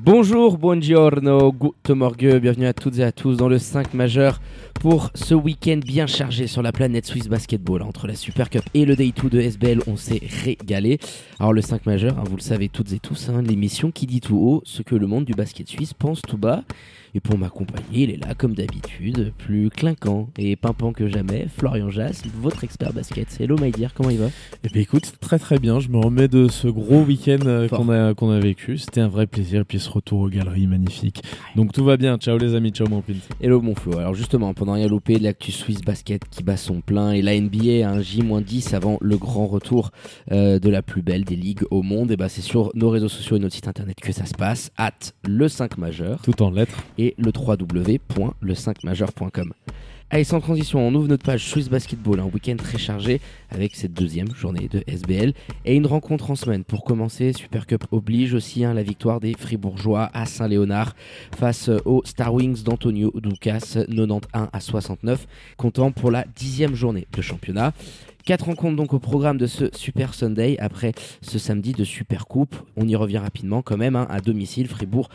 Bonjour, buongiorno, guten morgue, bienvenue à toutes et à tous dans le 5 majeur pour ce week-end bien chargé sur la planète Swiss Basketball. Entre la Super Cup et le Day 2 de SBL, on s'est régalé. Alors le 5 majeur, hein, vous le savez toutes et tous, hein, l'émission qui dit tout haut ce que le monde du basket suisse pense tout bas. Et pour m'accompagner, il est là comme d'habitude, plus clinquant et pimpant que jamais, Florian Jass, votre expert basket. Hello my dear, comment il va? Eh bien écoute, très très bien, je me remets de ce gros week-end euh, qu'on a, qu'on a vécu, c'était un vrai plaisir, et puis ce retour aux galeries magnifique. Donc tout va bien, ciao les amis, ciao mon pins. Hello mon Flo. Alors justement, pendant rien loupé, l'actu Swiss Basket qui bat son plein et la NBA à un J-10 avant le grand retour euh, de la plus belle des ligues au monde. Et bah c'est sur nos réseaux sociaux et notre site internet que ça se passe, at le 5 majeur Tout en lettres. et le www.le5majeur.com. Allez, sans transition, on ouvre notre page Swiss Basketball, un week-end très chargé avec cette deuxième journée de SBL et une rencontre en semaine. Pour commencer, Super Cup oblige aussi hein, la victoire des Fribourgeois à Saint-Léonard face aux Star Wings d'Antonio Ducas, 91 à 69, comptant pour la dixième journée de championnat. Quatre rencontres donc au programme de ce Super Sunday après ce samedi de Super Coupe. On y revient rapidement quand même hein, à domicile. Fribourg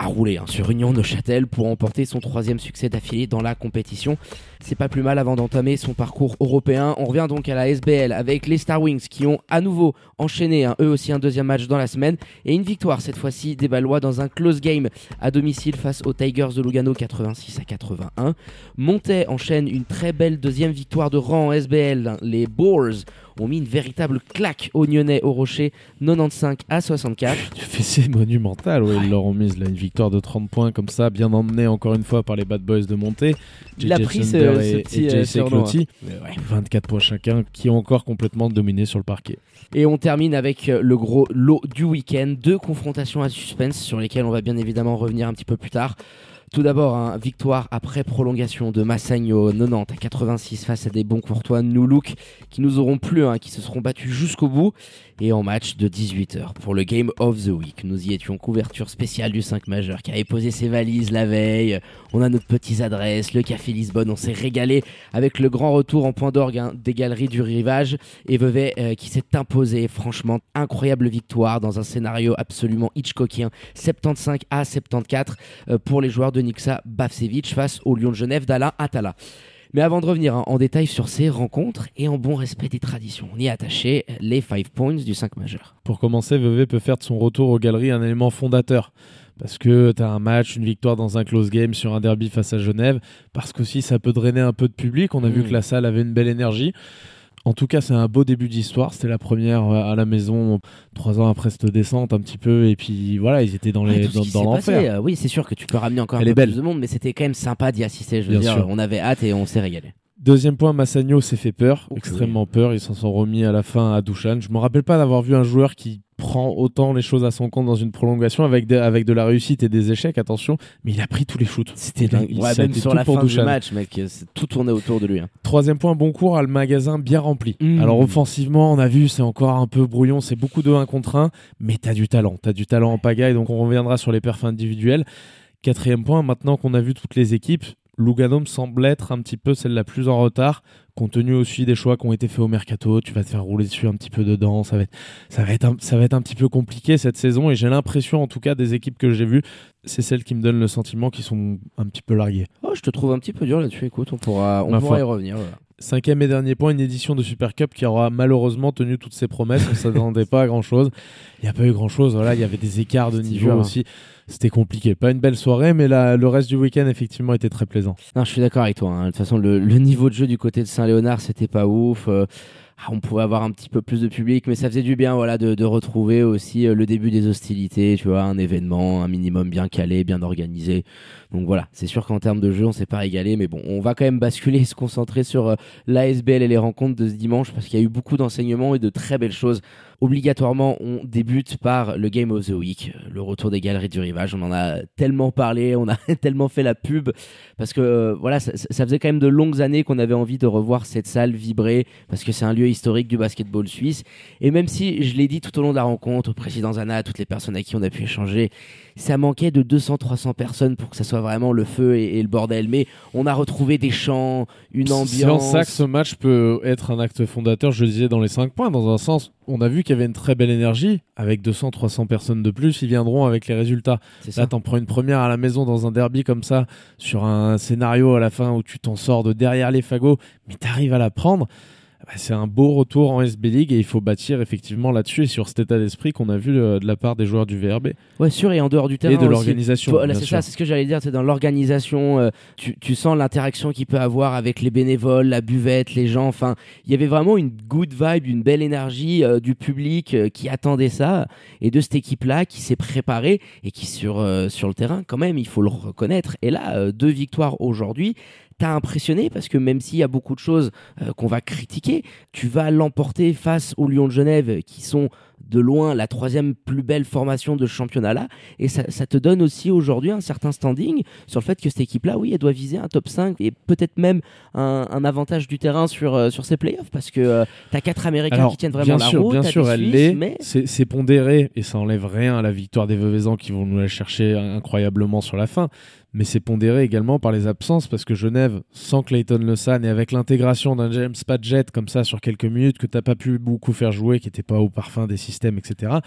a roulé hein, sur Union Neuchâtel pour emporter son troisième succès d'affilée dans la compétition. C'est pas plus mal avant d'entamer son parcours européen. On revient donc à la SBL avec les Star Wings qui ont à nouveau enchaîné hein, eux aussi un deuxième match dans la semaine et une victoire cette fois-ci des Ballois dans un close game à domicile face aux Tigers de Lugano 86 à 81. Montet enchaîne une très belle deuxième victoire de rang SBL. Les Boars ont mis une véritable claque aux Nyonnais au Rocher 95 à 64. Du fessé monumental, ouais, ils leur ont mis là, une victoire de 30 points comme ça, bien emmenée encore une fois par les Bad Boys de montée. Il a pris ce- Thunder ce et, petit, et euh, JC ouais. 24 points chacun qui ont encore complètement dominé sur le parquet. Et on termine avec euh, le gros lot du week-end. Deux confrontations à suspense sur lesquelles on va bien évidemment revenir un petit peu plus tard. Tout d'abord, hein, victoire après prolongation de Massagno 90 à 86 face à des bons courtois New Look qui nous auront plu, hein, qui se seront battus jusqu'au bout. Et en match de 18h pour le Game of the Week. Nous y étions couverture spéciale du 5 majeur qui avait posé ses valises la veille. On a notre petite adresse, le Café Lisbonne. On s'est régalé avec le grand retour en point d'orgue hein, des galeries du rivage et Vevey euh, qui s'est imposé. Franchement, incroyable victoire dans un scénario absolument Hitchcockien. 75 à 74 euh, pour les joueurs de Nixa Bavcevic face au Lyon de Genève d'Alain Atala. Mais avant de revenir hein, en détail sur ces rencontres et en bon respect des traditions, on y a attaché les 5 points du 5 majeur. Pour commencer, Vevey peut faire de son retour aux galeries un élément fondateur. Parce que tu as un match, une victoire dans un close game sur un derby face à Genève. Parce qu'aussi, ça peut drainer un peu de public. On a vu Mm. que la salle avait une belle énergie. En tout cas, c'est un beau début d'histoire. C'était la première euh, à la maison, trois ans après cette descente, un petit peu. Et puis voilà, ils étaient dans les dans, dans l'enfer. euh, oui, c'est sûr que tu peux ramener encore un peu plus de monde, mais c'était quand même sympa d'y assister. Je veux Bien dire, sûr. on avait hâte et on s'est régalé. Deuxième point, Massagno s'est fait peur, extrêmement peur. Ils s'en sont remis à la fin à Dushan. Je me rappelle pas d'avoir vu un joueur qui prend autant les choses à son compte dans une prolongation avec de, avec de la réussite et des échecs, attention, mais il a pris tous les shoots. C'était dingue. il- Ouais, même sur la fin du match, mec, euh, tout tourné autour de lui. hein. Troisième point, bon cours à le magasin bien rempli. Mm. Alors offensivement, on a vu, c'est encore un peu brouillon, c'est beaucoup de 1 contre 1, mais t'as du talent, t'as du talent en pagaille, donc on reviendra sur les perfs individuels. Quatrième point, maintenant qu'on a vu toutes les équipes, Lugano me semble être un petit peu celle la plus en retard, compte tenu aussi des choix qui ont été faits au mercato. Tu vas te faire rouler dessus un petit peu dedans, ça va être, ça va être, un, ça va être un petit peu compliqué cette saison, et j'ai l'impression, en tout cas, des équipes que j'ai vues, c'est celles qui me donnent le sentiment qu'ils sont un petit peu larguées. Oh, je te trouve un petit peu dur là-dessus. Écoute, on pourra, on Ma pourra foi. y revenir. voilà. Cinquième et dernier point, une édition de Super Cup qui aura malheureusement tenu toutes ses promesses. On s'attendait pas à grand chose. Il n'y a pas eu grand chose. Voilà, il y avait des écarts de niveau dur, hein. C'était compliqué. Pas une belle soirée, mais la- le reste du week-end effectivement était très plaisant. Non, je suis d'accord avec toi. hein. De toute façon, le, niveau de jeu du côté de Saint-Léonard, c'était pas ouf. Euh, on pouvait avoir un petit peu plus de public, mais ça faisait du bien voilà, de, retrouver aussi euh, le début des hostilités, tu vois, un événement, un minimum bien calé, bien organisé. Donc voilà, c'est sûr qu'en termes de jeu, on s'est pas régalé, mais bon, on va quand même basculer et se concentrer sur euh, l'ASBL et les rencontres de ce dimanche parce qu'il y a eu beaucoup d'enseignements et de très belles choses. Obligatoirement, on débute par le Game of the Week, le retour des galeries du rivage. On en a tellement parlé, on a tellement fait la pub parce que euh, voilà, ça, ça faisait quand même de longues années qu'on avait envie de revoir cette salle vibrer parce que c'est un lieu historique du basketball suisse. Et même si je l'ai dit tout au long de la rencontre, au président Zana, à toutes les personnes à qui on a pu échanger, ça manquait de 200-300 personnes pour que ça soit vraiment le feu et, et le bordel. Mais on a retrouvé des chants, une C'est en ambiance. ça que ce match peut être un acte fondateur, je le disais, dans les 5 points. Dans un sens, on a vu qu'il y avait une très belle énergie. Avec 200-300 personnes de plus, ils viendront avec les résultats. Là, t'en prends une première à la maison dans un derby comme ça, sur un scénario à la fin où tu t'en sors de derrière les fagots, mais t'arrives à la prendre. C'est un beau retour en SB League et il faut bâtir effectivement là-dessus et sur cet état d'esprit qu'on a vu euh, de la part des joueurs du VRB Ouais, sûr, et en dehors du terrain. et de l'organisation. Voilà, c'est ça, c'est ce que j'allais dire, c'est dans l'organisation, euh, tu, tu sens l'interaction qu'il peut avoir avec les bénévoles, la buvette, les gens, enfin, il y avait vraiment une good vibe, une belle énergie euh, du public euh, qui attendait ça, et de cette équipe-là qui s'est préparée, et qui sur, sur le terrain, quand même, il faut le reconnaître, et là, deux victoires aujourd'hui, t'as impressionné parce que même s'il y a beaucoup de choses euh, qu'on va critiquer, tu vas l'emporter face aux Lions de Genève qui sont de loin la troisième plus belle formation de ce championnat-là. Et ça, ça te donne aussi aujourd'hui un certain standing sur le fait que cette équipe-là, oui, elle doit viser un top 5 et peut-être même un, un avantage du terrain sur, euh, sur ses playoffs parce que euh, t'as quatre Américains Alors, qui tiennent vraiment bien la sûr, route. bien sûr, elle l'est. mais C'est c'est pondéré et ça enlève rien à la victoire des Veuvezans qui vont nous la chercher incroyablement sur la fin. Mais c'est pondéré également par les absences parce que Genève, sans Clayton Lesan et avec l'intégration d'un James Padgett comme ça sur quelques minutes que t'as pas pu beaucoup faire jouer, qui n'était pas au parfum des systèmes, etc.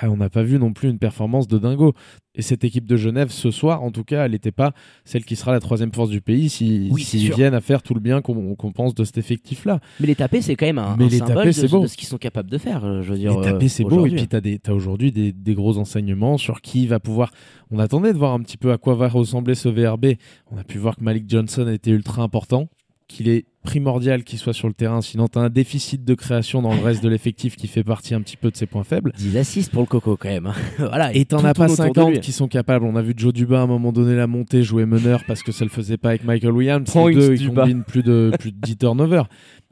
ah, On n'a pas vu non plus une performance de dingo. Et cette équipe de Genève, ce soir, en tout cas, elle n'était pas celle qui sera la troisième force du pays si- Oui, s'ils viennent à faire tout le bien qu'on pense de cet effectif-là. mais les taper, c'est quand même un, Mais un les symbole de, c'est beau. de ce qu'ils sont capables de faire. euh, Je veux dire, Et taper, euh, c'est beau. Et puis, tu as, aujourd'hui des, des gros enseignements sur qui va pouvoir. On attendait de voir un petit peu à quoi va ressembler ce VRB. On a pu voir que Malik Johnson a été ultra important, qu'il est primordial qu'il soit sur le terrain. Sinon, tu as un déficit de création dans le reste de l'effectif qui fait partie un petit peu de ses points faibles. 10 assists pour le coco quand même. hein. voilà, Et t'en as pas tourne autour de 50 lui. qui sont capables. On a vu Joe Duba à un moment donné la montée jouer meneur parce que ça le faisait pas avec Michael Williams. Les deux, ils combinent plus de, plus de 10 turnovers.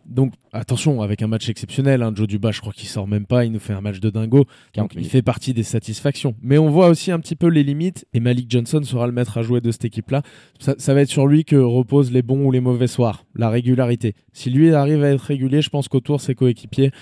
Donc attention, avec un match exceptionnel, hein, Joe Duba, je crois qu'il sort même pas, il nous fait un match de dingo. 40 Donc il fait partie des satisfactions. Mais on voit aussi un petit peu les limites et Malik Johnson sera le maître à jouer de cette équipe-là. Ça, ça va être sur lui que reposent les bons ou les mauvais soirs, la régularité. Si lui arrive à être régulier, je pense qu'autour ses coéquipiers,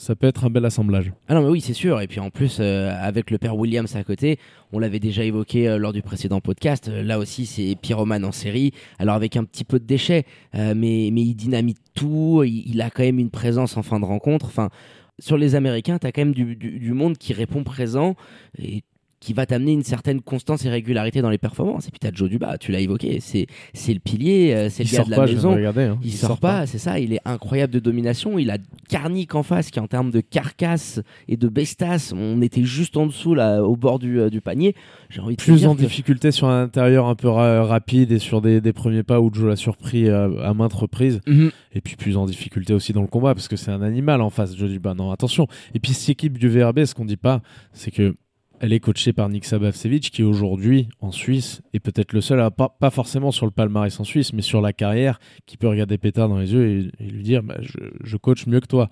ça peut être un bel assemblage. Ah non, mais oui, c'est sûr. Et puis en plus, euh, avec le père Williams à côté, on l'avait déjà évoqué euh, lors du précédent podcast. euh, là aussi, c'est pyromane en série. Alors avec un petit peu de déchets, mais, mais il dynamite tout. Il, il a quand même une présence en fin de rencontre. Enfin, sur les Américains, tu as quand même du, du- du monde qui répond présent et qui va t'amener une certaine constance et régularité dans les performances. Et puis tu as Joe Duba, tu l'as évoqué. C'est c'est le pilier, euh, c'est Il le gars de la pas, maison. regarder. hein. Il, sort, pas, c'est ça. Il est incroyable de domination. Il a Carnic en face, qui en termes de carcasse et de bestas, on était juste en dessous là, au bord du, euh, du panier. J'ai envie de te plus en que- difficulté sur un intérieur un peu ra- rapide et sur des, des premiers pas où Joe l'a surpris euh, à maintes reprises. Mhm. Et puis plus en difficulté aussi dans le combat parce que c'est un animal en face. Joe Duba, non, attention. Et puis cette équipe du VRB, ce qu'on dit pas, c'est que elle est coachée par Nick Sabavsevich qui aujourd'hui en Suisse est peut-être le seul, à, pas, pas forcément sur le palmarès en Suisse, mais sur la carrière, qui peut regarder Pétard dans les yeux et, et lui dire bah, je, je coach mieux que toi.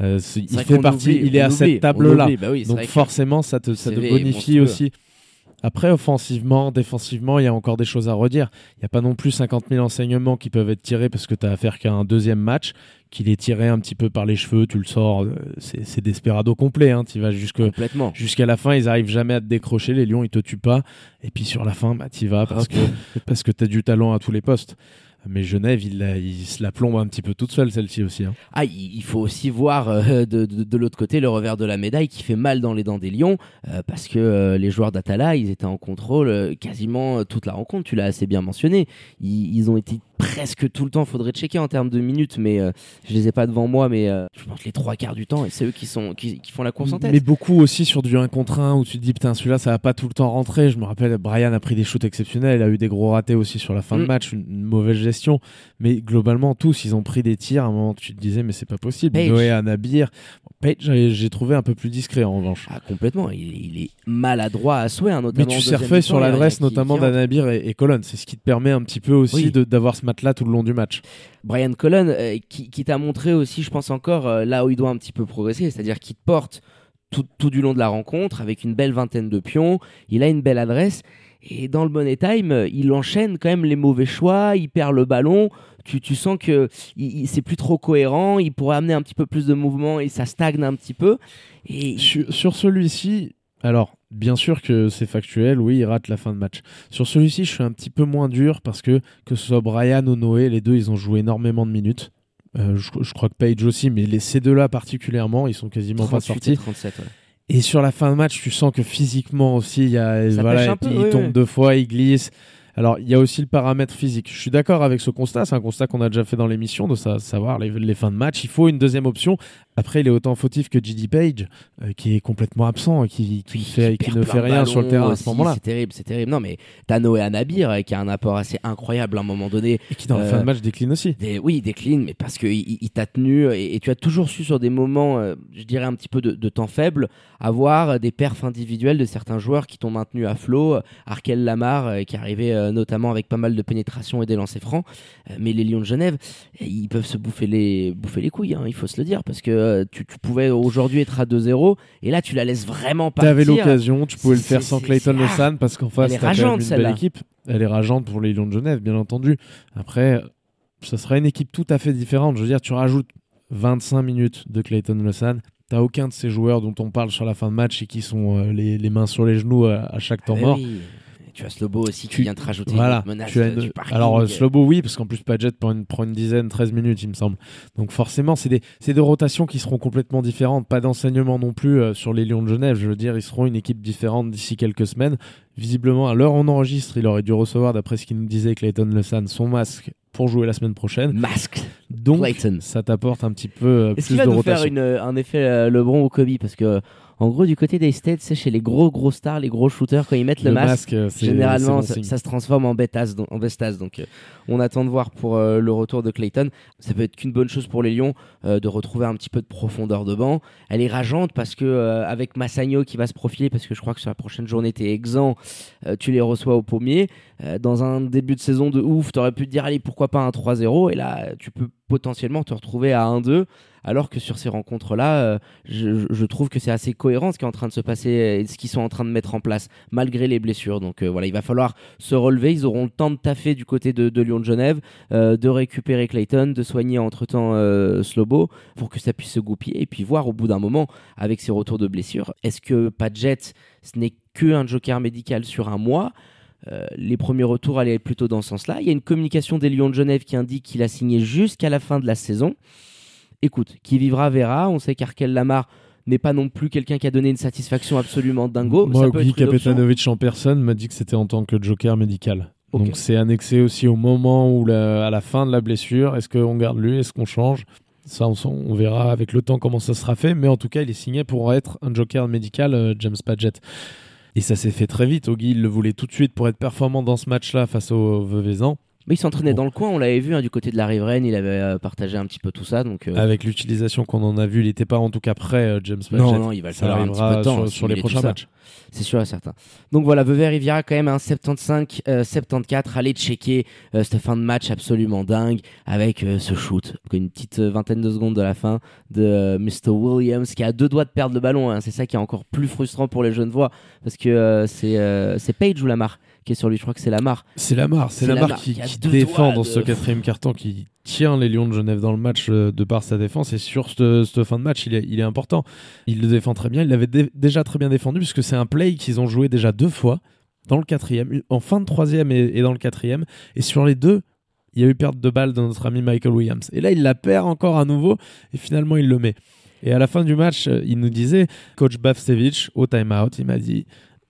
Euh, il fait partie, oublie, il est à oublie, cette table-là. Bah oui, Donc forcément, ça te, ça bonifie monstrueux. Après, offensivement, défensivement, il y a encore des choses à redire. Il n'y a pas non plus 50 000 enseignements qui peuvent être tirés parce que tu as affaire qu'à un deuxième match, qu'il est tiré un petit peu par les cheveux, tu le sors, euh, c'est c'est desperado complet. Hein, tu vas jusque, complètement. jusqu'à la fin, ils arrivent jamais à te décrocher, les Lions, ils te tuent pas. Et puis sur la fin, bah, tu vas parce que, parce que tu as du talent à tous les postes. Mais Genève, il, se la plombe un petit peu toute seule, celle-ci aussi. hein. Ah, il faut aussi voir euh, de, de- l'autre côté le revers de la médaille qui fait mal dans les dents des Lions euh, parce que euh, les joueurs d'Atala, ils étaient en contrôle quasiment toute la rencontre. Tu l'as assez bien mentionné. Ils ont été presque tout le temps. Faudrait checker en termes de minutes, mais euh, je les ai pas devant moi. Mais euh, je pense les trois quarts du temps, et c'est eux qui sont qui, qui font la course en tête. Mais beaucoup aussi sur du 1 contre 1 où tu te dis putain celui-là ça va pas tout le temps rentrer. Je me rappelle Brian a pris des shoots exceptionnels, il a eu des gros ratés aussi sur la fin de Mm. match, une, une mauvaise gestion. Mais globalement tous ils ont pris des tirs. À un moment tu te disais mais c'est pas possible. Page. Noé Anabir, Page j'ai trouvé un peu plus discret en revanche. Ah, complètement. Il, il est maladroit à souhait, hein, Mais notamment. tu en deuxième surfais sur l'adresse notamment d'Anabir et, et Colon. C'est ce qui te permet un petit peu aussi Oui. d'avoir ce match-là tout le long du match. Brian Cullen, euh, qui, qui t'a montré aussi, je pense encore, euh, là où il doit un petit peu progresser, c'est-à-dire qu'il te porte tout, tout du long de la rencontre avec une belle vingtaine de pions, il a une belle adresse, et dans le money time, euh, il enchaîne quand même les mauvais choix, il perd le ballon, tu, tu sens que il, il- c'est plus trop cohérent, il pourrait amener un petit peu plus de mouvement et ça stagne un petit peu. Et Sur, sur celui-ci, alors bien sûr que c'est factuel, oui, il rate la fin de match. Sur celui-ci, je suis un petit peu moins dur parce que que ce soit Brian ou Noé, les deux, ils ont joué énormément de minutes. Euh, je, je crois que Page aussi, mais les, ces deux-là particulièrement, ils sont quasiment pas 38 et sortis. 37, ouais. Et sur la fin de match, tu sens que physiquement aussi, il y a, voilà, peu, il oui, tombe oui. deux fois, il glisse. Alors, il y a aussi le paramètre physique. Je suis d'accord avec ce constat. C'est un constat qu'on a déjà fait dans l'émission de sa- savoir les, les fins de match. Il faut une deuxième option. Après, il est autant fautif que JD Page, euh, qui est complètement absent qui, fait, ne fait rien sur le terrain à ce moment-là. C'est terrible, c'est terrible. Non, mais t'as Noé Anabir euh, qui a un apport assez incroyable à un moment donné. Et qui, dans la Euh, fin de match, décline aussi. Des, oui, il décline, mais parce qu'il il, il t'a tenu et, et tu as toujours su sur des moments, euh, je dirais un petit peu de, de temps faible, avoir euh, des perfs individuels de certains joueurs qui t'ont maintenu à flot. Euh, Arkel Lamar, euh, qui arrivait euh, notamment avec pas mal de pénétration et des lancers francs. Euh, mais les Lions de Genève, euh, ils peuvent se bouffer les, bouffer les couilles, hein, il faut se le dire, parce que euh, tu, tu pouvais aujourd'hui être à 2-0 et là tu la laisses vraiment Tu partir. avais l'occasion, tu pouvais le faire sans Clayton c'est- Lausanne parce qu'en face, Elle est t'as quand même rageante, une belle équipe. Elle est rageante pour les Lions de Genève, bien entendu. Après, ça sera une équipe tout à fait différente. Je veux dire, tu rajoutes 25 minutes de Clayton Lausanne. T'as aucun de ces joueurs dont on parle sur la fin de match et qui sont euh, les, les mains sur les genoux à, à chaque temps Ah, mort. oui. Tu as Slobo aussi qui Tu- vient te rajouter Voilà, une autre menace tu as une- du parking. Alors, euh, Slobo, oui, parce qu'en plus, Paget prend une, prend une dizaine, 13 minutes, il me semble. Donc, forcément, c'est des, c'est des rotations qui seront complètement différentes. Pas d'enseignement non plus euh, sur les Lions de Genève. Je veux dire, ils seront une équipe différente d'ici quelques semaines. Visiblement, à l'heure où on enregistre, il aurait dû recevoir, d'après ce qu'il nous disait, Clayton Lesan, son masque pour jouer la semaine prochaine. Masque Donc, Clayton. ça t'apporte un petit peu euh, Est-ce plus qu'il va de nous rotation. faire une, euh, un effet euh, LeBron ou Kobe? Parce que, en gros, du côté des States, c'est chez les gros gros stars, les gros shooters, quand ils mettent le, masque, euh, généralement, bon ça, se transforme en donc, en bestas. Donc, euh, on attend de voir pour euh, le retour de Clayton. Ça peut être qu'une bonne chose pour les Lions euh, de retrouver un petit peu de profondeur de banc. Elle est rageante parce que euh, avec Massagno qui va se profiler, parce que je crois que sur la prochaine journée, t'es exempt, euh, tu les reçois au pommier. Euh, dans un début de saison de ouf, t'aurais pu te dire, allez, pourquoi pas un 3-0 Et là, tu peux potentiellement te retrouver à 1-2. Alors que sur ces rencontres-là, euh, je, trouve que c'est assez cohérent ce qui est en train de se passer et ce qu'ils sont en train de mettre en place, malgré les blessures. Donc euh, voilà, il va falloir se relever. Ils auront le temps de taffer du côté de, de Lyon de Genève, euh, de récupérer Clayton, de soigner entre-temps Slobo pour que ça puisse se goupiller et puis voir au bout d'un moment, avec ses retours de blessures, est-ce que Padgett, ce n'est que un joker médical sur un mois euh, les premiers retours allaient plutôt dans ce sens-là. Il y a une communication des Lions de Genève qui indique qu'il a signé jusqu'à la fin de la saison. Écoute, qui vivra verra. On sait qu'Arkel Lamar n'est pas non plus quelqu'un qui a donné une satisfaction absolument dingo. Moi, Guy. Kapetanovic en personne m'a dit que c'était en tant que joker médical. Donc c'est annexé aussi au moment où la- à la fin de la blessure, est-ce qu'on garde lui, est-ce qu'on change? Ça, on verra avec le temps comment ça sera fait, mais en tout cas, il est signé pour être un joker médical, euh, James Padgett. Et ça s'est fait très vite. Ogi, il le voulait tout de suite pour être performant dans ce match-là face au Veuvezan. Mais il s'entraînait Bon. dans le coin, on l'avait vu hein, du côté de la riveraine, il avait euh, partagé un petit peu tout ça. Donc, euh, Avec l'utilisation qu'on en a vu, il n'était pas en tout cas prêt, euh, James Padgett. non, non, il va le falloir un petit peu de temps. sur, hein, sur les prochains matchs. C'est sûr et certain. Donc voilà, Vevey Riviera quand même un 75, euh, 74. Allez checker euh, cette fin de match absolument dingue avec ce shoot. Une petite vingtaine de secondes de la fin de Mr. Williams qui a deux doigts de perdre le ballon. hein. C'est ça qui est encore plus frustrant pour les jeunes voix parce que c'est Page ou Lamar qui est sur lui. Je crois que c'est Lamar. C'est Lamar, c'est Lamar Lamar qui, qui qui défend dans de- ce quatrième carton, qui tient les Lions de Genève dans le match euh, de par sa défense. Et sur cette, fin de match, il est, il est important. Il le défend très bien. Il l'avait dé- déjà très bien défendu puisque c'est un play qu'ils ont joué déjà deux fois dans le quatrième, en fin de troisième et, et dans le quatrième. Et sur les deux, il y a eu perte de balle de notre ami Michael Williams. Et là, il la perd encore à nouveau et finalement, il le met. Et à la fin du match, euh, il nous disait, coach Bavsevich, au timeout, il m'a dit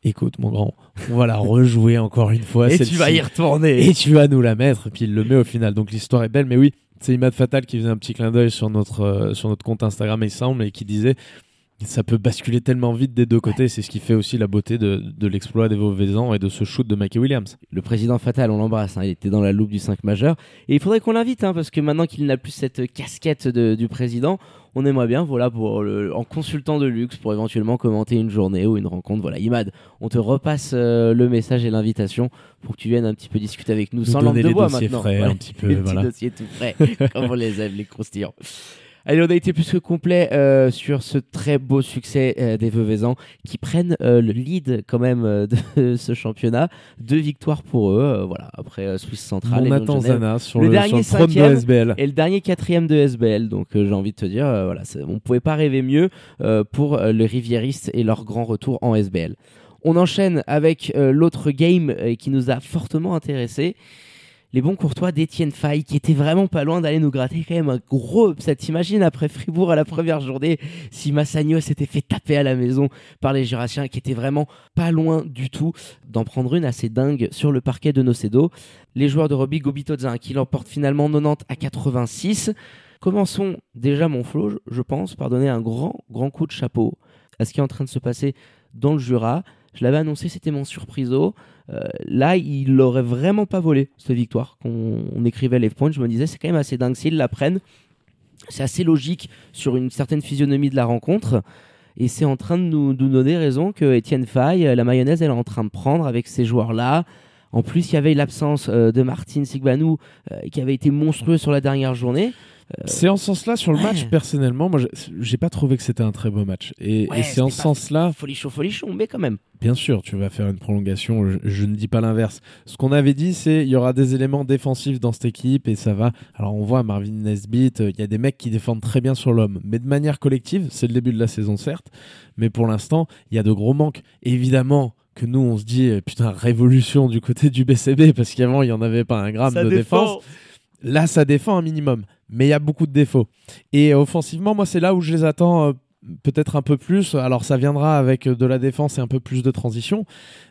écoute mon grand, on va la rejouer encore une fois. Et tu vas y retourner. Et tu vas nous la mettre. Et puis il le met au final. Donc l'histoire est belle. Mais oui, c'est Imad Fatal qui faisait un petit clin d'œil sur notre, euh, sur notre compte Instagram, il semble, et qui disait ça peut basculer tellement vite des deux côtés. C'est ce qui fait aussi la beauté de, de l'exploit des Vauvezans et de ce shoot de Mikey Williams. Le président Fatal, on l'embrasse. hein, il était dans la loupe du 5 majeur. Et il faudrait qu'on l'invite, hein, parce que maintenant qu'il n'a plus cette casquette de- du président, on aimerait bien, voilà, pour le- en consultant de luxe, pour éventuellement commenter une journée ou une rencontre. Voilà, Imad, on te repasse euh, le message et l'invitation pour que tu viennes un petit peu discuter avec nous, Nous sans donner de bois maintenant. frais, Voilà. un petit peu, Les voilà. dossiers tout frais, comme on les aime, les croustillants. Allez, on a été plus que complet euh, sur ce très beau succès euh, des Veuvezans qui prennent euh, le lead quand même euh, de ce championnat. Deux victoires pour eux, euh, voilà, après euh, Suisse Centrale et Lyon de Genève. Zana sur Le le, dernier sur le de. SBL. Et le dernier quatrième de SBL, donc euh, j'ai envie de te dire, euh, voilà, on ne pouvait pas rêver mieux euh, pour euh, les Rivieristes et leur grand retour en SBL. On enchaîne avec euh, l'autre game euh, qui nous a fortement intéressés. Les bons courtois d'Étienne Fay, qui était vraiment pas loin d'aller nous gratter quand même un gros upset. T'imagines après Fribourg à la première journée, si Massagno s'était fait taper à la maison par les Jurassiens, qui étaient vraiment pas loin du tout d'en prendre une assez dingue sur le parquet de Nocedo. Les joueurs de Robbie Gobitozza qui l'emportent finalement 90 à 86. Commençons déjà mon flow, je pense, par donner un grand, grand coup de chapeau à ce qui est en train de se passer dans le Jura. Je l'avais annoncé, c'était mon surpriso. Euh, là, il l'aurait vraiment pas volé, cette victoire. Qu'on on écrivait les points, je me disais, c'est quand même assez dingue s'ils la prennent. C'est assez logique sur une certaine physionomie de la rencontre. Et c'est en train de nous, nous donner raison que Étienne Fay, euh, la mayonnaise, elle est en train de prendre avec ces joueurs-là. En plus, il y avait l'absence euh, de Martin Sigbanou euh, qui avait été monstrueux sur la dernière journée. C'est en ce sens-là sur le match, personnellement, moi j'ai- pas trouvé que c'était un très beau match. Et, Ouais, et c'est en ce sens-là, Folichon, folichon, mais quand même. bien sûr, tu vas faire une prolongation, je, je ne dis pas l'inverse. Ce qu'on avait dit, c'est il y aura des éléments défensifs dans cette équipe et ça va. Alors on voit Marvin Nesbitt, euh, il y a des mecs qui défendent très bien sur l'homme, mais de manière collective, c'est le début de la saison certes, mais pour l'instant, il y a de gros manques. Évidemment que nous on se dit euh, putain révolution du côté du BCB parce qu'avant il y en avait pas un gramme de défense. Là, ça défend un minimum, mais il y a beaucoup de défauts. Et offensivement, moi, c'est là où je les attends euh, peut-être un peu plus. Alors, ça viendra avec euh, de la défense et un peu plus de transition,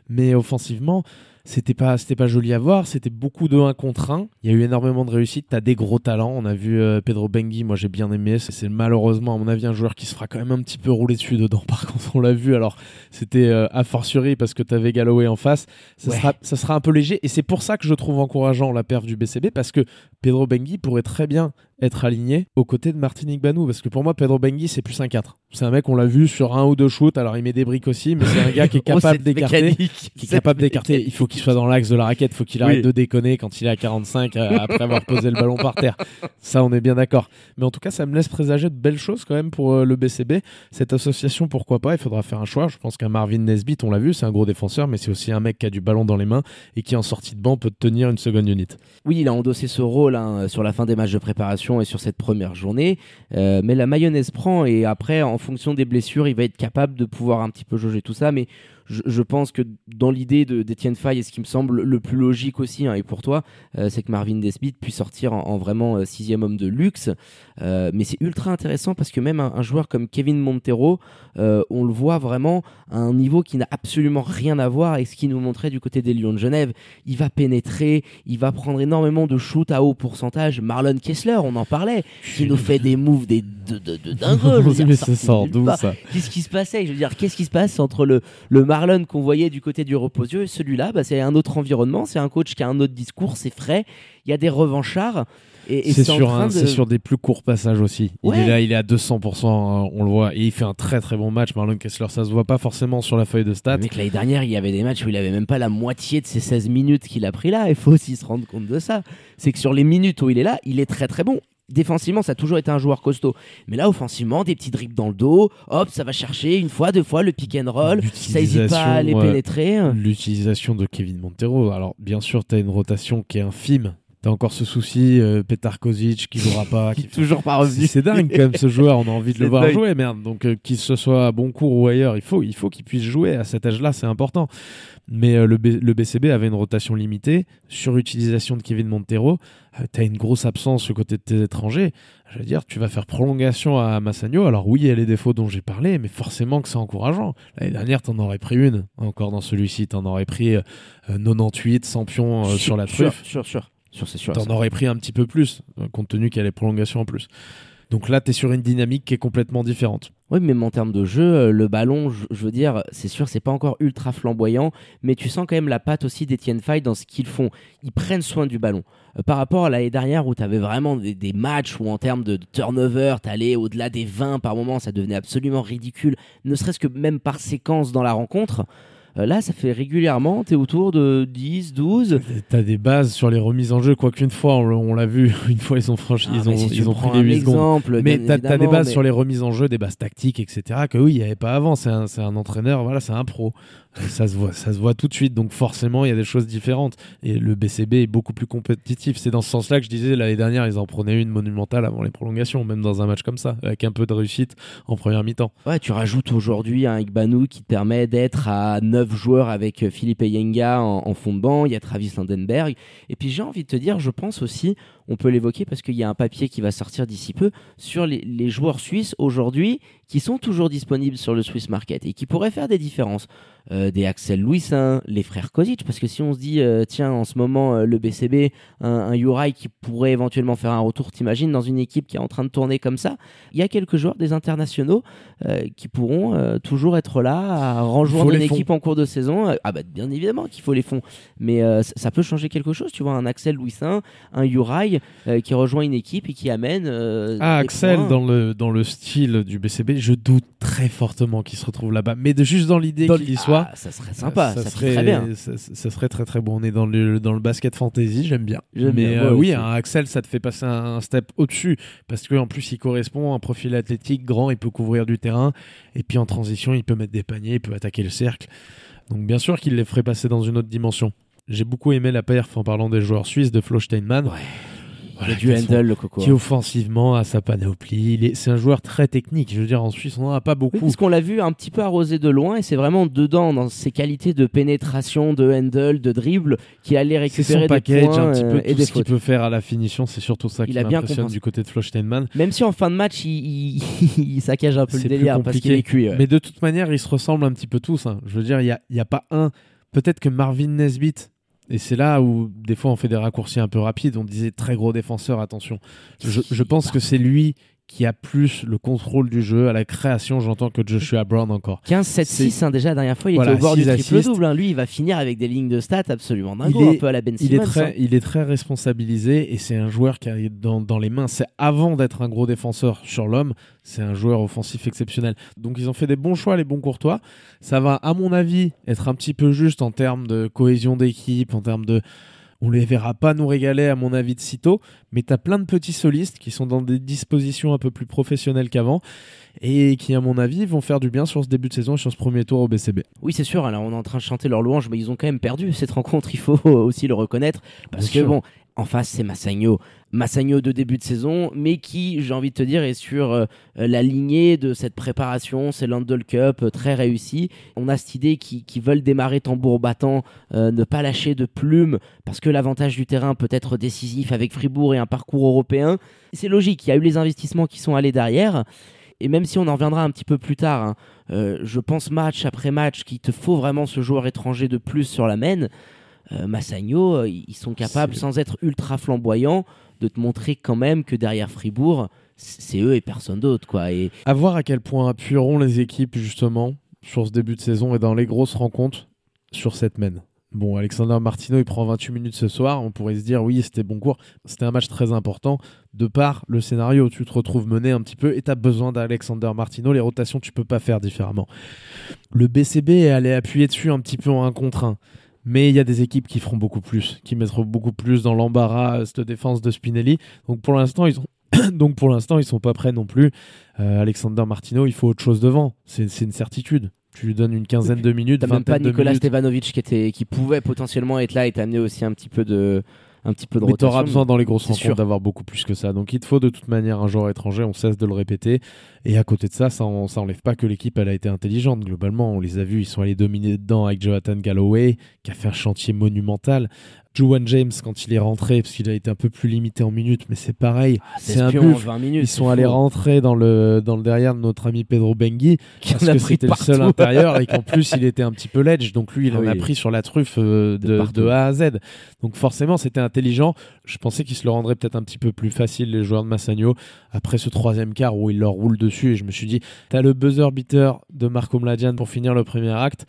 mais offensivement, c'était pas, c'était pas joli à voir. C'était beaucoup de 1 contre 1. Il y a eu énormément de réussite. T'as des gros talents. On a vu euh, Pedro Bengui, moi j'ai bien aimé. C'est, malheureusement, à mon avis, un joueur qui se fera quand même un petit peu rouler dessus dedans. Par contre, on l'a vu. Alors, c'était euh, a fortiori parce que t'avais Galloway en face. Ça, Ouais. sera, ça sera un peu léger. Et c'est pour ça que je trouve encourageant la perf du BCB parce que Pedro Bengui pourrait très bien être aligné aux côtés de Martin Igbanou parce que pour moi Pedro Bengui c'est plus un 4 c'est un mec on l'a vu sur un ou deux shoots alors il met des briques aussi mais c'est un gars qui est Oh, capable d'écarter qui est capable d'écarter. Il faut qu'il soit dans l'axe de la raquette il faut qu'il arrête Oui. de déconner quand il est à 45 euh, après avoir posé le ballon par terre. Ça on est bien d'accord. Mais en tout cas ça me laisse présager de belles choses quand même pour euh, le BCB cette association pourquoi pas? Il faudra faire un choix. Je pense qu'un Marvin Nesbitt on l'a vu c'est un gros défenseur mais c'est aussi un mec qui a du ballon dans les mains et qui en sortie de banc peut tenir une seconde unit. Oui, il a endossé ce rôle hein, sur la fin des matchs de préparation et sur cette première journée. Euh, mais la mayonnaise prend et après, en fonction des blessures, il va être capable de pouvoir un petit peu jauger tout ça. Mais je, je pense que dans l'idée de- d'Etienne Fay, et ce qui me semble le plus logique aussi, hein, et pour toi, euh, c'est que Marvin Desmith puisse sortir en, en vraiment euh, sixième homme de luxe. Euh, mais c'est ultra intéressant parce que même un, un joueur comme Kevin Montero, euh, on le voit vraiment à un niveau qui n'a absolument rien à voir avec ce qu'il nous montrait du côté des Lions de Genève. Il va pénétrer, il va prendre énormément de shoots à haut pourcentage. Marlon Kessler, on en parlait, qui nous fait des moves des, de, de, de dingo. de Qu'est-ce qui se passait? Je veux dire, qu'est-ce qui se passe entre le, le Marlon qu'on voyait du côté du reposieux et celui-là bah, C'est un autre environnement, c'est un coach qui a un autre discours, c'est frais, il y a des revanchards. Et, et C'est sur, train un- de- c'est sur des plus courts passages aussi. Ouais. Il est là, il est à 200%, euh, on le voit. Et il fait un très très bon match. Marlon Kessler, ça se voit pas forcément sur la feuille de stats. Mec, l'année dernière, il y avait des matchs où il avait même pas la moitié de ses 16 minutes qu'il a pris là. Il faut aussi se rendre compte de ça. C'est que sur les minutes où il est là, il est très très bon. Défensivement, ça a toujours été un joueur costaud. Mais là, offensivement, des petits dribbles dans le dos. Hop, ça va chercher une fois, deux fois le pick and roll. Ça hésite pas à les pénétrer. L'utilisation de Kevin Montero. Alors, bien sûr, tu as une rotation qui est infime T'as encore ce souci, euh, Petar Kozic qui jouera pas. qui toujours pas revenu. C'est dingue quand même ce joueur, on a envie de le voir dingue. jouer, merde. Donc euh, qu'il se soit à Boncourt ou ailleurs, il faut, il faut qu'il puisse jouer à cet âge-là, c'est important. Mais euh, le, B- le BCB avait une rotation limitée, surutilisation de Kevin Montero. Euh, T'as une grosse absence du côté de tes étrangers. Je veux dire, tu vas faire prolongation à Massagno. Alors oui, il y a les défauts dont j'ai parlé, mais forcément que c'est encourageant. L'année dernière, t'en aurais pris une. Encore dans celui-ci, t'en aurais pris euh, 98, 100 pions euh, sur la truffe. Sûr, sûr. Sûr, c'est sûr. T'en aurais pris un petit peu plus, euh, compte tenu qu'il y a les prolongations en plus. Donc là, tu es sur une dynamique qui est complètement différente. Oui, même en termes de jeu, euh, le ballon, je, je veux dire, c'est sûr, c'est pas encore ultra flamboyant, mais tu sens quand même la patte aussi d'Etienne Fay dans ce qu'ils font. Ils prennent soin du ballon. Euh, par rapport à l'année dernière où tu avais vraiment des, des matchs où en termes de, de turnover, tu allais au-delà des 20 par moment, ça devenait absolument ridicule, ne serait-ce que même par séquence dans la rencontre. Euh, là, ça fait régulièrement, tu es autour de 10, 12. Tu as des bases sur les remises en jeu, quoiqu'une fois, on, l'a vu, une fois, ils ont franchi, Ah, ils ont, si ils ont pris les un 8 secondes. Mais tu as, des bases mais- sur les remises en jeu, des bases tactiques, etc. que oui, il n'y avait pas avant. C'est un, c'est un entraîneur, voilà, c'est un pro. Ça se voit, ça se voit tout de suite. Donc forcément, il y a des choses différentes. Et le BCB est beaucoup plus compétitif. C'est dans ce sens-là que je disais l'année dernière, ils en prenaient une monumentale avant les prolongations, même dans un match comme ça, avec un peu de réussite en première mi-temps. Ouais, tu rajoutes aujourd'hui un Igbanou qui te permet d'être à 9 joueurs avec Philippe Yenga en, en fond de banc, il y a Travis Landenberg. Et puis j'ai envie de te dire, je pense aussi, on peut l'évoquer parce qu'il y a un papier qui va sortir d'ici peu sur les, les joueurs suisses aujourd'hui qui sont toujours disponibles sur le Swiss Market et qui pourraient faire des différences. Euh, des Axel Louisin, les frères Kozic, parce que si on se dit, euh, tiens, en ce moment, euh, le BCB, un, un Uri qui pourrait éventuellement faire un retour, t'imagines, dans une équipe qui est en train de tourner comme ça, il y a quelques joueurs, des internationaux, qui pourront toujours être là à rejoindre une équipe en cours de saison. Ah bah bien évidemment qu'il faut les fonds, mais ça, ça peut changer quelque chose. Tu vois un Axel Louisin, un Uri euh, qui rejoint une équipe et qui amène. euh, Ah, Axel, points. dans le, dans le style du BCB, je doute très fortement qu'il se retrouve là-bas. Mais de, juste dans l'idée qu'il y soit, Ah, ça serait sympa, ça, serait serait très bien. Ça, ça serait très très bon. On est dans le, dans le basket fantasy, j'aime bien. Mais bien, euh, oui, un Axel, ça te fait passer un, un step au-dessus. Parce qu'en plus, il correspond à un profil athlétique grand, il peut couvrir du terrain. Et puis en transition, il peut mettre des paniers, il peut attaquer le cercle. Donc bien sûr qu'il les ferait passer dans une autre dimension. J'ai beaucoup aimé la perf en parlant des joueurs suisses de Flo Steinmann. Ouais. Voilà, Il a handle, le coco. qui offensivement a sa panoplie. Il est- C'est un joueur très technique. Je veux dire, en Suisse, on n'en a pas Oui, beaucoup. parce qu'on l'a vu un petit peu arrosé de loin et c'est vraiment dedans, dans ses qualités de pénétration, de handle, de dribble, qu'il allait C'est son récupérer des package, points un petit euh, peu et tout des ce qu'il peut faire à la finition. C'est surtout ça Il qui m'impressionne du côté de Flo Steinman. Même si en fin de match, il, il, il saccage un peu le C'est plus délire parce qu'il est compliqué. cuit. ouais. Mais de toute manière, ils se ressemblent un petit peu tous. hein. Je veux dire, il n'y a, y a pas un. Peut-être que Marvin Nesbitt. Et c'est là où des fois on fait des raccourcis un peu rapides. On disait très gros défenseur, attention. Je, je pense que c'est lui qui a plus le contrôle du jeu à la création. J'entends que Joshua Brown encore. 15, 7, 6, hein, déjà la dernière fois, il Voilà, était au bord du six triple assists. double. hein. Lui, il va finir avec des lignes de stats absolument dingo, Il est- un peu à la Ben Il est, très, hein. il est très responsabilisé et c'est un joueur qui a dans, dans les mains. C'est avant d'être un gros défenseur sur l'homme, c'est un joueur offensif exceptionnel. Donc ils ont fait des bons choix, les bons courtois. Ça va, à mon avis, être un petit peu juste en termes de cohésion d'équipe, en termes de. On les verra pas nous régaler, à mon avis, de sitôt. Mais tu as plein de petits solistes qui sont dans des dispositions un peu plus professionnelles qu'avant et qui, à mon avis, vont faire du bien sur ce début de saison et sur ce premier tour au BCB. Oui, c'est sûr. Alors, on est en train de chanter leur louange, mais ils ont quand même perdu cette rencontre. Il faut aussi le reconnaître. Parce Bien que, sûr. bon, en face, c'est Massagno. Massagno de début de saison, mais qui, j'ai envie de te dire, est sur euh, la lignée de cette préparation. C'est l'Handle Cup, euh, très réussi. On a cette idée qui, qui veulent démarrer tambour battant, euh, ne pas lâcher de plume, parce que l'avantage du terrain peut être décisif avec Fribourg et un parcours européen. C'est logique. Il y a eu les investissements qui sont allés derrière. Et même si on en reviendra un petit peu plus tard, hein, je pense match après match qu'il te faut vraiment ce joueur étranger de plus sur la main. Massagno, ils sont capables, sans être ultra flamboyants, de te montrer quand même que derrière Fribourg, c'est eux et personne d'autre. Et À voir à quel point appuieront les équipes justement sur ce début de saison et dans les grosses rencontres sur cette mène. Bon, Alexander Martino, il prend 28 minutes ce soir. On pourrait se dire, oui, c'était bon cours. C'était un match très important. De par le scénario, tu te retrouves mené un petit peu et tu as besoin d'Alexander Martino. Les rotations, tu peux pas faire différemment. Le BCB est allé appuyer dessus un petit peu en 1 contre 1. Mais il y a des équipes qui feront beaucoup plus, qui mettront beaucoup plus dans l'embarras cette défense de Spinelli. Donc pour l'instant, ils ont donc pour l'instant, ils sont pas prêts non plus. Euh, Alexander Martino, il faut autre chose devant. C'est une certitude. Tu lui donnes une quinzaine de minutes, t'as même pas Nicolas. Stevanovic qui, était, qui pouvait potentiellement être là et t'amener aussi un petit peu de un petit peu de Mais rotation. t'auras besoin dans les grosses rencontres d'avoir beaucoup plus que ça. Donc il te faut de toute manière un joueur étranger, on cesse de le répéter. Et à côté de ça, ça, en- ça enlève pas que l'équipe elle a été intelligente. Globalement, on les a vus, ils sont allés dominer dedans avec Jonathan Galloway, qui a fait un chantier monumental. Juwan James, quand il est rentré, parce qu'il a été un peu plus limité en minutes, mais c'est pareil. Ah, c'est un pions en buff. 20 minutes. Ils sont allés rentrer dans le, dans le derrière de notre ami Pedro Bengui Qui en parce a que pris c'était le seul intérieur et qu'en plus il était un petit peu ledge. Donc lui il Ah en a pris sur la truffe euh, De de, de A à Z. Donc forcément c'était intelligent. Je pensais qu'il se le rendrait peut-être un petit peu plus facile les joueurs de Massagno après ce troisième quart où il leur roule dessus. Et je me suis dit t'as le buzzer beater de Marco Mladian pour finir le premier acte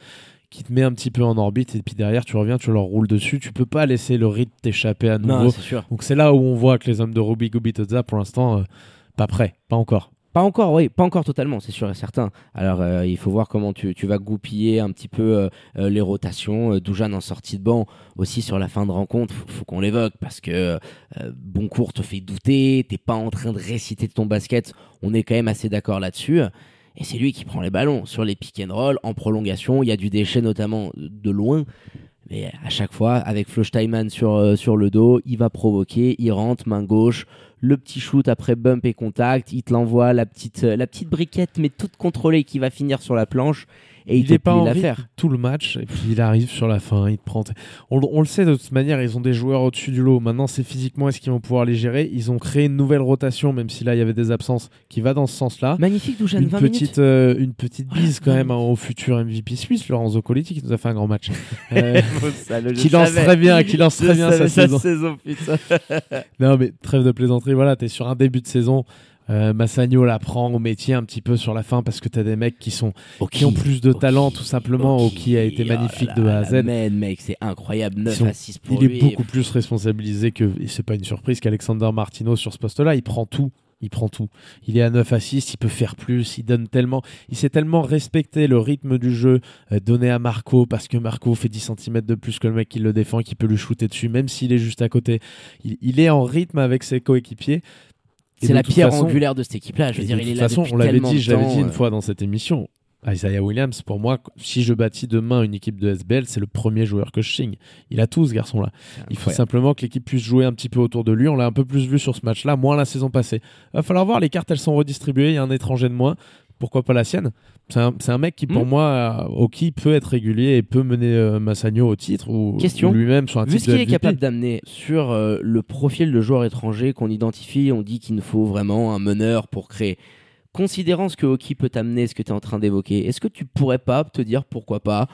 qui te met un petit peu en orbite et puis derrière tu reviens tu leur roules dessus tu peux pas laisser le rythme t'échapper à nouveau Non, c'est sûr. donc c'est là où on voit que les hommes de Ruby Gubitoza pour l'instant euh, pas prêts pas encore Pas encore, oui, pas encore totalement, c'est sûr et certain. Alors, euh, il faut voir comment tu, tu vas goupiller un petit peu euh, les rotations. Euh, Doujan en sortie de banc aussi sur la fin de rencontre, faut, faut qu'on l'évoque parce que euh, Boncourt te fait douter, t'es pas en train de réciter de ton basket. On est quand même assez d'accord là-dessus. Et c'est lui qui prend les ballons sur les pick and roll en prolongation. Il y a du déchet notamment de loin. Mais à chaque fois, avec Flo Steinman sur, euh, sur le dos, il va provoquer, il rentre, main gauche, le petit shoot après bump et contact, il te l'envoie, la petite, euh, la petite briquette, mais toute contrôlée qui va finir sur la planche, et il, il est pas en l'affaire. tout le match et puis il arrive sur la fin, il te prend. On, on le sait de toute manière, ils ont des joueurs au-dessus du lot. Maintenant, c'est physiquement est-ce qu'ils vont pouvoir les gérer? Ils ont créé une nouvelle rotation, même si là il y avait des absences, qui va dans ce sens-là. Magnifique, Doujan, Une 20 petite, euh, une petite bise quand même hein, au futur MVP suisse, Lorenzo Colletti, qui nous a fait un grand match. Euh, qui lance très bien, qui lance très bien sa saison. putain. Non, mais trêve de plaisanterie, voilà, t'es sur un début de saison. Euh, Massagno la prend au métier un petit peu sur la fin parce que t'as des mecs qui sont qui ont plus de talent tout simplement. Oki a été magnifique de A à Z. Man, mec, c'est incroyable. 9 sont- à 6 pour Il lui. est beaucoup plus responsabilisé que et c'est pas une surprise qu'Alexander Martino sur ce poste-là. Il prend tout. Il prend tout. Il est à 9 assists, il peut faire plus, il donne tellement, il sait tellement respecter le rythme du jeu euh, donné à Marco parce que Marco fait 10 cm de plus que le mec qui le défend, qui peut lui shooter dessus, même s'il est juste à côté. Il, il est en rythme avec ses coéquipiers. C'est la pierre façon- angulaire de cette équipe-là. Je veux dire, de il est toute là façon, depuis on l'avait dit, une euh, fois dans cette émission. Isaiah Williams, pour moi, si je bâtis demain une équipe de SBL, c'est le premier joueur que je signe. Il a tout ce garçon-là. Il faut simplement que l'équipe puisse jouer un petit peu autour de lui. On l'a un peu plus vu sur ce match-là, moins la saison passée. Va falloir voir, les cartes elles sont redistribuées, il y a un étranger de moins. Pourquoi pas la sienne? C'est un, mec qui, pour Mm. moi, euh, Oki peut être régulier et peut mener euh, Massagno au titre ou, lui-même sur un Vu titre ce qu'il est capable d'amener sur euh, le profil de joueur étranger qu'on identifie, on dit qu'il nous faut vraiment un meneur pour créer. Considérant ce que Hockey peut t'amener, ce que tu es en train d'évoquer, est-ce que tu pourrais pas te dire pourquoi pas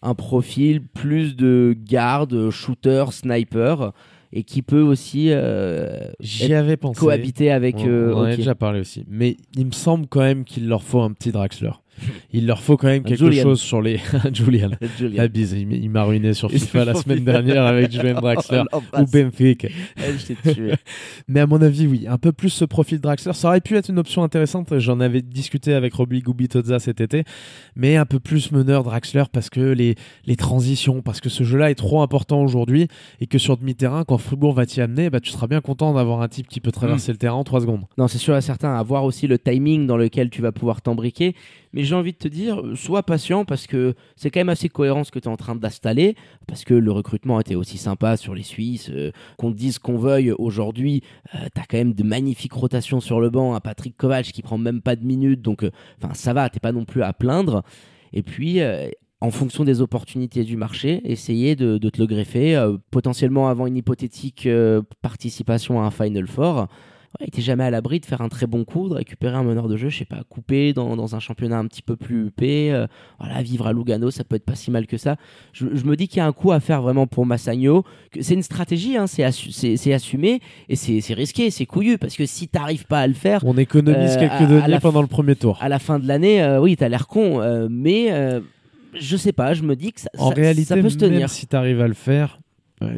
un profil plus de garde, shooter, sniper et qui peut aussi euh, J'y être- avais pensé. cohabiter avec On, euh, on en a déjà parlé aussi. Mais il me semble quand même qu'il leur faut un petit Draxler. Il leur faut quand même quelque Julian. chose sur les. Julian. Julian. La bise, il, m'a ruiné sur FIFA la semaine dernière avec Julian Draxler On ou. Benfica. Mais à mon avis, oui, un peu plus ce profil Draxler, ça aurait pu être une option intéressante. J'en avais discuté avec Robbie Gubitoza cet été, mais un peu plus meneur Draxler parce que les, les transitions, parce que ce jeu-là est trop important aujourd'hui et que sur demi-terrain, quand Fribourg va t'y amener, bah, tu seras bien content d'avoir un type qui peut traverser le terrain en 3 secondes. Non, c'est sûr et certain, à voir aussi le timing dans lequel tu vas pouvoir t'embriquer. Mais j'ai envie de te dire, euh, sois patient parce que c'est quand même assez cohérent ce que tu es en train d'installer. Parce que le recrutement était aussi sympa sur les Suisses. euh, qu'on te dise qu'on veuille aujourd'hui, tu as quand même de magnifiques rotations sur le banc. Un Patrick Kovac qui prend même pas de minutes. Donc, euh, enfin, ça va, t'es pas non plus à plaindre. Et puis. euh, en fonction des opportunités du marché, essayer de, de te le greffer, euh, potentiellement avant une hypothétique euh, participation à un Final Four. Ouais, il était jamais à l'abri de faire un très bon coup, de récupérer un meneur de jeu, je sais pas, coupé dans, dans un championnat un petit peu plus huppé. euh, voilà, vivre à Lugano, ça peut être pas si mal que ça. Je, je me dis qu'il y a un coup à faire vraiment pour Massagno. C'est une stratégie, hein, c'est assu- assumé et c'est risqué, c'est couillu parce que si t'arrives pas à le faire On économise Euh, quelques deniers pendant le premier tour. à la fin de l'année, euh, oui, t'as l'air con, euh, mais euh, je sais pas, je me dis que ça, En ça- réalité, ça peut se même tenir. si tu arrives à le faire,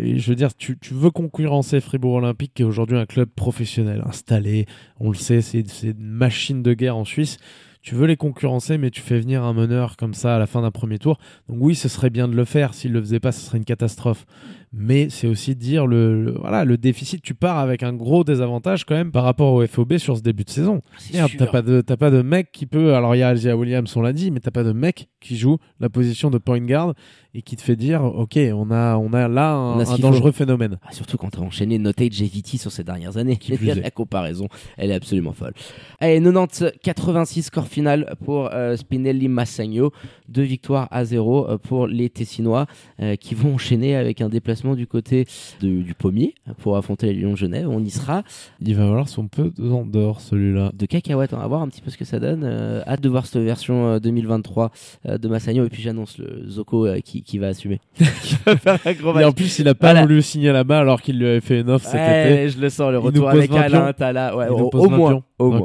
et je veux dire, tu, tu veux concurrencer Fribourg Olympique, qui est aujourd'hui un club professionnel, installé, on le sait, c'est une machine de guerre en Suisse. Tu veux les concurrencer, mais tu fais venir un meneur comme ça à la fin d'un premier tour. Donc oui, ce serait bien de le faire. S'il le faisait pas, ce serait une catastrophe. mais c'est aussi dire le, le- voilà, le déficit. Tu pars avec un gros désavantage quand même par rapport au FOB sur ce début de saison. C'est Merde, t'as pas de pas de mec qui peut. Alors il y a Algia Williams, on l'a dit, mais t'as pas de mec qui joue la position de point guard et qui te fait dire, ok, on a on a là un, a dangereux phénomène. Ah, surtout quand t'as enchaîné Notage et Viti sur ces dernières années. Qui la comparaison, elle est absolument folle. Allez, 90-86 score final pour euh, Spinelli Massagno. Deux victoires à zéro euh, pour les Tessinois euh, qui vont enchaîner avec un déplacement du côté de- du pommier pour affronter les Lions de Genève. On y sera. Il va falloir son peu en dehors celui-là. De cacahuètes, on va voir un petit peu ce que ça donne. Euh, hâte de voir cette version euh, 2023 euh, de Massagno. Et puis j'annonce le Zoko euh, qui, qui va assumer. qui va faire un gros Et en plus, il a pas Voilà. voulu signer là-bas alors qu'il lui avait fait une offre cet été. Je le sens, le retour avec 20 Alain. Tala. Ouais, au, pose au 20 moins. Au moins.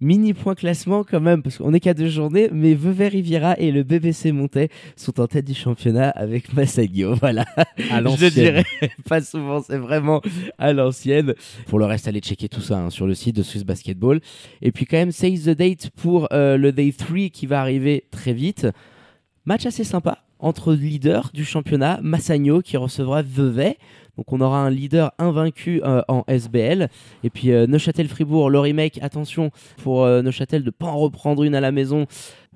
Mini point classement quand même, parce qu'on est qu'à deux journées, mais Vevey Riviera et le BBC Montais sont en tête du championnat avec Massagno. Voilà, À je dirais pas souvent, c'est vraiment à l'ancienne. Pour le reste, allez checker tout ça hein, sur le site de Swiss Basketball. Et puis quand même, save the date pour euh, le Day 3 qui va arriver très vite. Match assez sympa entre leaders du championnat, Massagno qui recevra Vevey. Donc on aura un leader invaincu euh, en SBL. Et puis euh, Neuchâtel-Fribourg, le remake, attention pour euh, Neuchâtel de pas en reprendre une à la maison,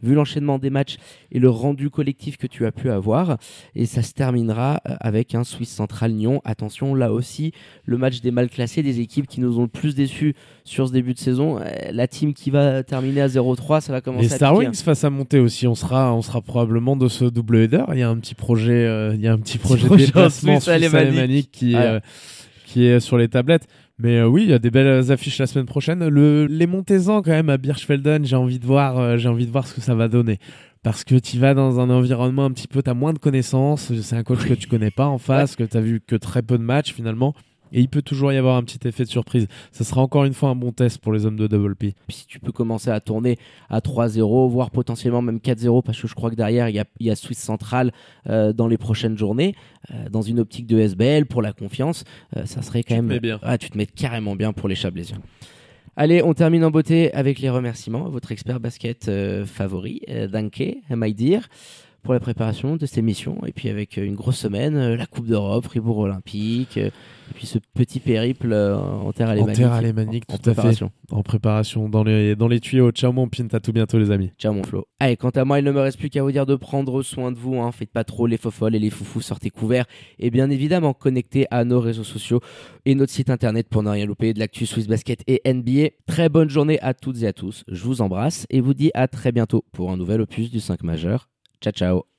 vu l'enchaînement des matchs et le rendu collectif que tu as pu avoir. Et ça se terminera avec un Suisse Central Lyon. Attention, là aussi, le match des mal classés, des équipes qui nous ont le plus déçus sur ce début de saison. La team qui va terminer à 0-3, ça va commencer Les à Star. Wings face à monter aussi, on sera, on sera probablement de ce double header. Il y a un petit projet, euh, il y a un petit projet de projet en déplacement Suisse suisse alémanique. alémanique qui, est, Voilà. euh, qui est sur les tablettes. Mais euh, oui, il y a des belles affiches la semaine prochaine. Le, les Montezans quand même à Birchfelden, j'ai envie de voir, euh, j'ai envie de voir ce que ça va donner. Parce que tu vas dans un environnement un petit peu, tu as moins de connaissances. C'est un coach que tu connais pas en face, que tu as vu que très peu de matchs finalement. Et il peut toujours y avoir un petit effet de surprise. Ça sera encore une fois un bon test pour les hommes de Double P. Si tu peux commencer à tourner à 3-0, voire potentiellement même 4-0, parce que je crois que derrière, il y a, il y a Suisse Central euh, dans les prochaines journées, euh, dans une optique de SBL pour la confiance, euh, ça serait quand Tu te même... mets bien. Ah, tu te mets carrément bien pour les Chablaisiens. Allez, on termine en beauté avec les remerciements. Votre expert basket favori, Danke, my dear, pour la préparation de cette émission. Et puis avec euh, une grosse semaine, euh, la Coupe d'Europe, Fribourg Olympique, euh, et puis ce petit périple en terre alémanique. terre alémanique, en- en tout à fait. En préparation, dans les, dans les tuyaux. Ciao mon pin, à tout bientôt les amis. Ciao mon Flo. Allez, quant à moi, il ne me reste plus qu'à vous dire de prendre soin de vous. Hein. Faites pas trop les fofolles et les foufous, sortez couverts. Et bien évidemment, connectez à nos réseaux sociaux et notre site internet pour ne rien louper de l'actu Swiss Basket et NBA. Très bonne journée à toutes et à tous. Je vous embrasse et vous dis à très bientôt pour un nouvel opus du 5 majeur. Ciao ciao